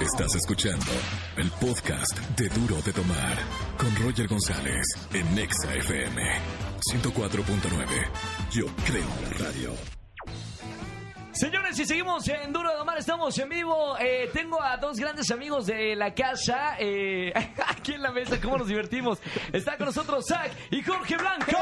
Estás escuchando el podcast de Duro de Tomar con Roger González en Nexa FM 104.9. Yo creo en la radio. Señores, y seguimos en Duro de Domar, estamos en vivo. Eh, tengo a dos grandes amigos de la casa eh, aquí en la mesa, ¿cómo nos divertimos? Está con nosotros Zach y Jorge Blanco.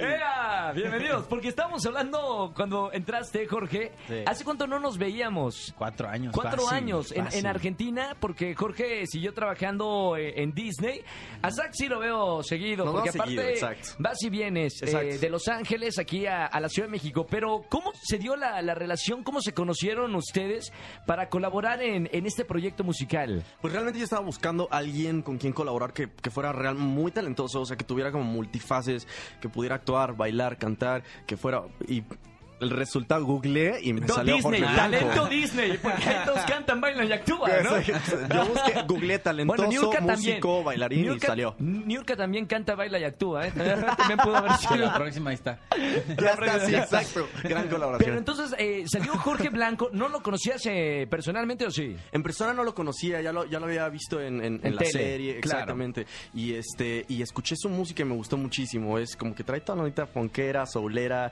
¡Ea! Bienvenidos, porque estábamos hablando cuando entraste, Jorge. Sí. ¿Hace cuánto no nos veíamos? Cuatro años. Cuatro fácil, años en, fácil. en Argentina, porque Jorge siguió trabajando eh, en Disney. A Zach sí lo veo seguido, Nos porque aparte seguido, exacto. vas y vienes eh, de Los Ángeles aquí a, a la Ciudad de México. Pero, ¿cómo se dio la, la relación? ¿Cómo se conocieron ustedes para colaborar en, en este proyecto musical? Pues realmente yo estaba buscando a alguien con quien colaborar que, que fuera real muy talentoso, o sea, que tuviera como multifaces, que pudiera actuar, bailar, cantar, que fuera... Y el resultado googleé y me Do- salió Disney, Jorge Blanco. talento Disney, porque todos cantan, bailan y actúan, ¿no? Yo busqué, googleé talentoso, Bueno, Niurka también. músico, bailarín y salió. Niurka también canta, baila y actúa, ¿eh? También pudo haber sido. la próxima ahí está. Ya está, sí, exacto. Gran colaboración. Pero entonces eh, salió Jorge Blanco, ¿no lo conocías eh, personalmente o sí? En persona no lo conocía, ya lo, ya lo había visto en, en- en En la tele, serie, claro. exactamente. Y este y escuché su música y me gustó muchísimo. Es como que trae toda la bonita fonquera, soulera.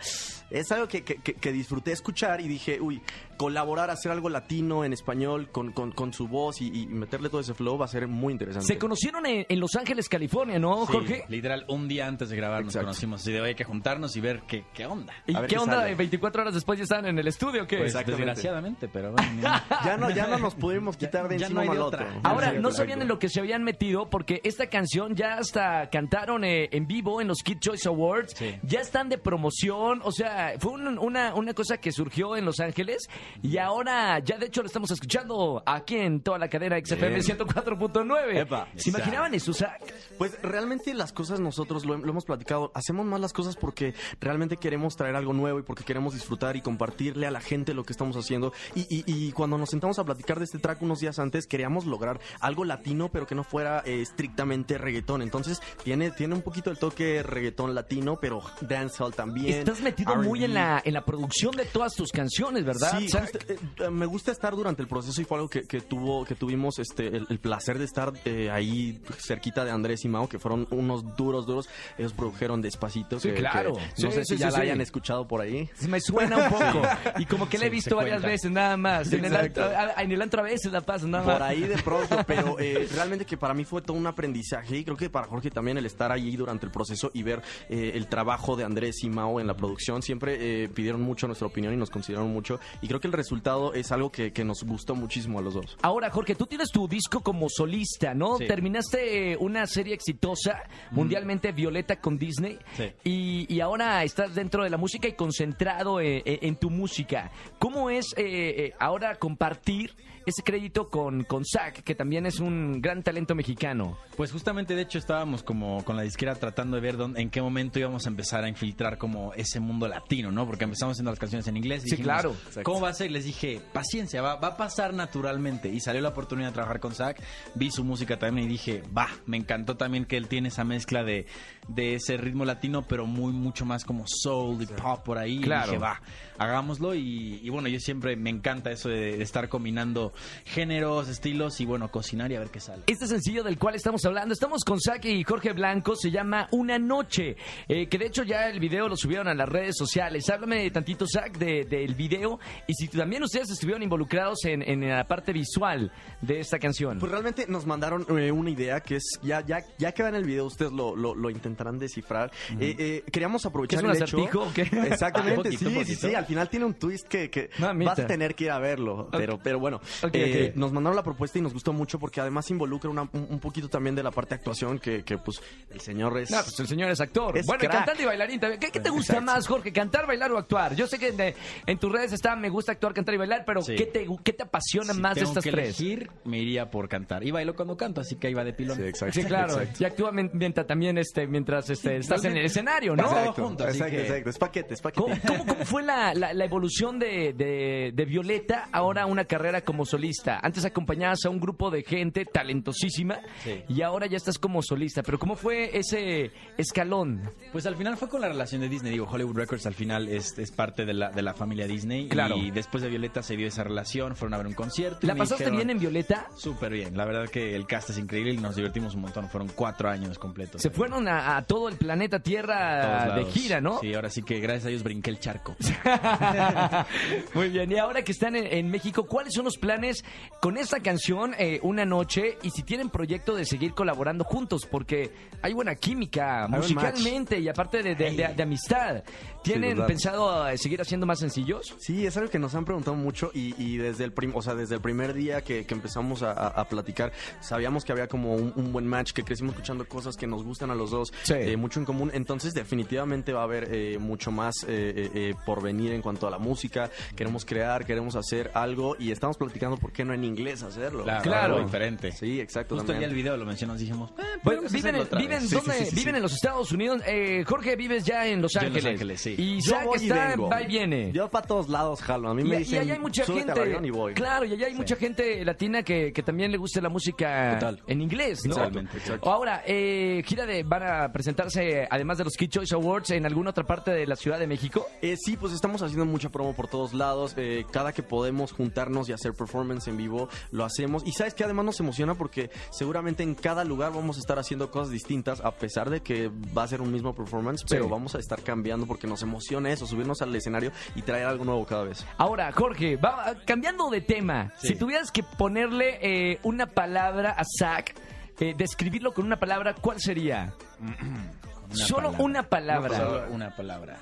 Es algo que, que- que- que disfruté escuchar y dije, uy, colaborar, hacer algo latino en español con, con- con su voz y, y meterle todo ese flow va a ser muy interesante. Se conocieron en, en Los Ángeles, California, ¿no, Sí, Jorge? literal, un día antes de grabar nos conocimos. Así de hoy hay que juntarnos y ver qué, qué onda. ¿Y A ver qué qué onda? sale. 24 horas después ya estaban en el estudio, ¿o ¿qué? Pues desgraciadamente, pero bueno. Ya no, ya no nos pudimos quitar de ya encima no hay uno de al otra. otro. Ahora, no sabían en lo que se habían metido porque esta canción ya hasta cantaron eh, en vivo en los Kid Choice Awards. Sí. Ya están de promoción. O sea, fue un- una, una cosa que surgió en Los Ángeles y ahora ya de hecho lo estamos escuchando aquí en toda la cadena XFM Bien. 104.9. Epa. ¿Se imaginaban eso, Zach? Pues realmente las cosas nosotros lo, lo hemos platicado, hacemos más las cosas porque realmente queremos traer algo nuevo y porque queremos disfrutar y compartirle a la gente lo que estamos haciendo. Y, y- y cuando nos sentamos a platicar de este track unos días antes, queríamos lograr algo latino, pero que no fuera eh, estrictamente reggaetón. Entonces tiene, tiene un poquito el toque reggaetón latino, pero dancehall también. Estás metido muy en la, en la producción de todas tus canciones, ¿verdad? Sí, eh, me gusta estar durante el proceso y fue algo que, que tuvo, que tuvimos este el, el placer de estar eh, ahí cerquita de Andrés y Mao, que fueron unos duros, duros. Ellos produjeron despacito. Sí, que- claro. que Sí, no sé sí, si ya sí, la sí. hayan escuchado por ahí. Me suena un poco. Y como que la he visto varias veces, nada más. En el, antro, a- en el antro a veces la pasan, nada más. Por ahí de pronto, pero eh, realmente que para mí fue todo un aprendizaje y creo que para Jorge también el estar allí durante el proceso y ver eh, el trabajo de Andrés y Mao en la producción, siempre eh, pidieron mucho nuestra opinión y nos consideraron mucho y creo que el resultado es algo que, que nos gustó muchísimo a los dos. Ahora, Jorge, tú tienes tu disco como solista, ¿no? Sí. Terminaste eh, una serie exitosa, mundialmente Violeta con Disney, Sí. y, y ahora estás dentro de la música y concentrado eh, eh, en tu música. ¿Cómo es eh, ahora compartir ese crédito con, con Zach, que también es un gran talento mexicano? Pues justamente, de hecho, estábamos como con la disquera tratando de ver dónde, en qué momento íbamos a empezar a infiltrar como ese mundo latino, ¿no? Porque empezamos haciendo las canciones en inglés. y Sí, dijimos, claro. ¿Cómo va a ser? Les dije, paciencia, va, va a pasar naturalmente. Y salió la oportunidad de trabajar con Zach. Vi su música también y dije, va, me encantó también que él tiene esa mezcla de, de ese ritmo latino, pero muy, mucho más como soul y pop por ahí. Claro. Y dije, va, hagámoslo. Y, y bueno, yo siempre me encanta eso de, de estar combinando géneros, estilos y bueno, cocinar y a ver qué sale. Este sencillo del cual estamos hablando, estamos con Zach y Jorge Blanco, se llama Una Noche, eh, que de hecho ya el video lo subieron a las redes sociales. Háblame tantito, Zach, de- del video y si también ustedes estuvieron involucrados en, en la parte visual de esta canción. Pues realmente nos mandaron eh, una idea que es, ya, ya, ya que vean el video, ustedes lo, lo, lo intentarán descifrar. Eh, eh, queríamos aprovechar ¿Qué es un el hecho- acertijo o qué? Exactamente, Un poquito, sí, un sí, poquito. sí. Al final tiene un twist que, que Mamita. vas a tener que ir a verlo. Pero, pero bueno, Ok, eh, ok. nos mandaron la propuesta y nos gustó mucho porque además involucra una- un, un poquito también de la parte de actuación que, que pues el señor es... No, pues el señor es actor. Es bueno, cantante y bailarín también. ¿Qué, qué te gusta más, Jorge? ¿Cantar, bailar o actuar? Yo sé que en, en tus redes está me gusta actuar, cantar y bailar, pero Sí. ¿qué, te, ¿qué te apasiona Si más de tengo estas que tres? elegir, me iría por cantar. Y bailo cuando canto, así que ahí va de pilón. Sí, exacto. Sí, claro. Exacto. Y actúa mientras también este, mientras este, estás en el escenario, ¿no? Todo Exacto, junto, así exacto, que- exacto. Es paquete, es paquete. ¿Cómo, cómo- cómo fue la, la- la evolución de, de- de Violeta ahora una carrera como solista? Antes acompañabas a un grupo de gente talentosísima Sí. y ahora ya estás como solista. Pero ¿cómo fue ese escalón? Pues al final fue con la relación de Disney. Digo, Hollywood Records al final es, es parte de la, de la familia Disney. Claro. Y después de Violeta se dio esa relación, fueron a ver un concierto. ¿La pasaste dijeron, bien en Violeta? Súper bien, la verdad que el cast es increíble y nos divertimos un montón, fueron cuatro años completos. Se fueron a, a todo el planeta Tierra de gira, ¿no? Sí, ahora sí que gracias a Dios brinqué el charco. Muy bien, y ahora que están en, en México, ¿cuáles son los planes con esta canción, eh, Una Noche? Y si tienen proyecto de seguir colaborando juntos, porque hay buena química musicalmente y aparte de, de- de- de amistad. ¿Tienen pensado seguir haciendo más sencillos? Sí, es algo que nos han preguntado mucho y, y desde el prim- o sea, desde el primer día que, que empezamos a, platicar, sabíamos que había como un, un buen match, que crecimos escuchando cosas que nos gustan a los dos, Sí. eh, mucho en común. Entonces, definitivamente va a haber eh, mucho más eh, eh, por venir en cuanto a la música. Queremos crear, queremos hacer algo y estamos platicando por qué no en inglés hacerlo. Claro. diferente. Sí, exacto. Justo también. ya el video lo mencionamos, dijimos, eh, Bueno, viven, viven. ¿dónde? Sí, sí, sí, viven sí. en los Estados Unidos. Eh, Jorge, vives ya en Los Yo en Ángeles. Los Ángeles, sí. Y Yo voy y está, vengo. va y viene. Yo para todos lados jalo. A mí Y, me y dicen, allá hay mucha "Súbete al gente. y voy. Claro, y allá hay mucha gente latina que, que también le gusta la música Total. en inglés, ¿no? Totalmente, exacto. Ahora, eh, gira de van a presentarse, además de los Kid Choice Awards, en alguna otra parte de la Ciudad de México. Eh, sí, pues estamos haciendo mucha promo por todos lados. Eh, cada que podemos juntarnos y hacer performance en vivo, lo hacemos. Y sabes que además nos emociona porque seguramente en cada lugar vamos a estar haciendo cosas distintas, a pesar de que va a ser un mismo performance, pero vamos a estar cambiando porque nos emociona eso, subirnos al escenario y traer algo nuevo cada vez. Ahora, Jorge, va, cambiando de tema, Sí. si tuvieras que ponerle eh, una palabra a Zach, eh, describirlo con una palabra, ¿cuál sería? Una Solo palabra. una palabra. Solo una palabra.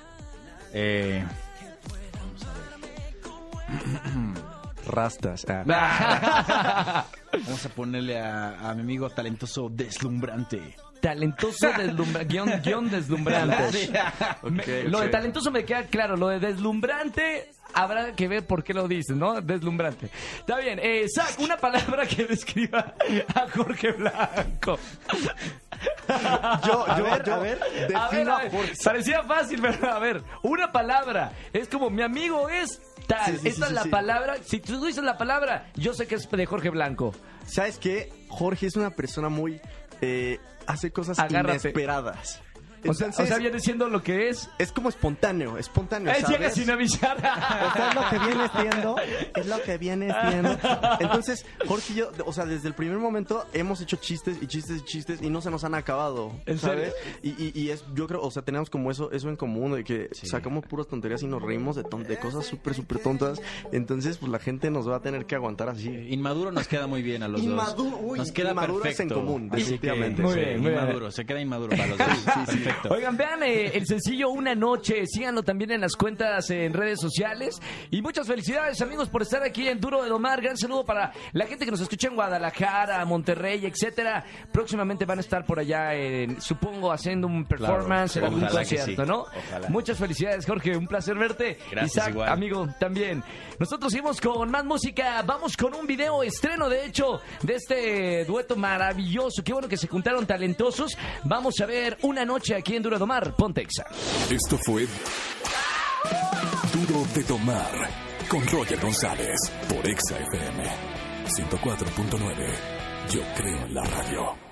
Eh, Rastas. vamos a ponerle a, a mi amigo talentoso deslumbrante. Talentoso deslumbrante, guion, guion deslumbrante. Me- Lo de talentoso me queda claro, lo de deslumbrante habrá que ver por qué lo dices, ¿no? Deslumbrante. Está bien, eh, Zach, una palabra que describa a Jorge Blanco. Yo, yo, ver, yo a ver, A ver, a ver, parecía fácil, pero a ver, una palabra. Es como mi amigo es tal. Sí, sí, Esta sí, es sí, la sí. palabra. Si tú dices la palabra, yo sé que es de Jorge Blanco. ¿Sabes qué? Jorge es una persona muy... eh, hace cosas Agárrate. inesperadas. O sea, o Entonces, sea, viene siendo lo que es. es como espontáneo, espontáneo, ¿sabes? llega sin avisar. O sea, es lo que viene siendo, es lo que viene siendo. Entonces, Jorge y yo, o sea, desde el primer momento hemos hecho chistes y chistes y chistes y no se nos han acabado. ¿En ¿sabes? Y, y, y es, yo creo, o sea, tenemos como eso, eso en común, de que Sí. sacamos puras tonterías y nos reímos de, ton- de cosas súper, súper tontas. Entonces, pues la gente nos va a tener que aguantar así. Inmaduro nos queda muy bien a los Inmaduro, dos. uy, nos queda inmaduro es en común, que, definitivamente. Muy sí, bien, inmaduro, se queda inmaduro para los dos. Perfecto. Oigan, vean eh, el sencillo Una Noche. Síganlo también en las cuentas eh, en redes sociales. Y muchas felicidades, amigos, por estar aquí en Duro de Domar. Gran saludo para la gente que nos escucha en Guadalajara, Monterrey, etcétera. Próximamente van a estar por allá, en, supongo, haciendo un performance en algún concierto, sí, ¿no? ojalá. Muchas felicidades, Jorge. Un placer verte. Gracias, Isaac, igual. amigo, también. Nosotros seguimos con más música. Vamos con un video estreno, de hecho, de este dueto maravilloso. Qué bueno que se juntaron talentosos. Vamos a ver Una Noche aquí en Duro de Domar. Pontexa. Esto fue Duro de Tomar con Roger González por Exa FM 104.9. Yo creo en la radio.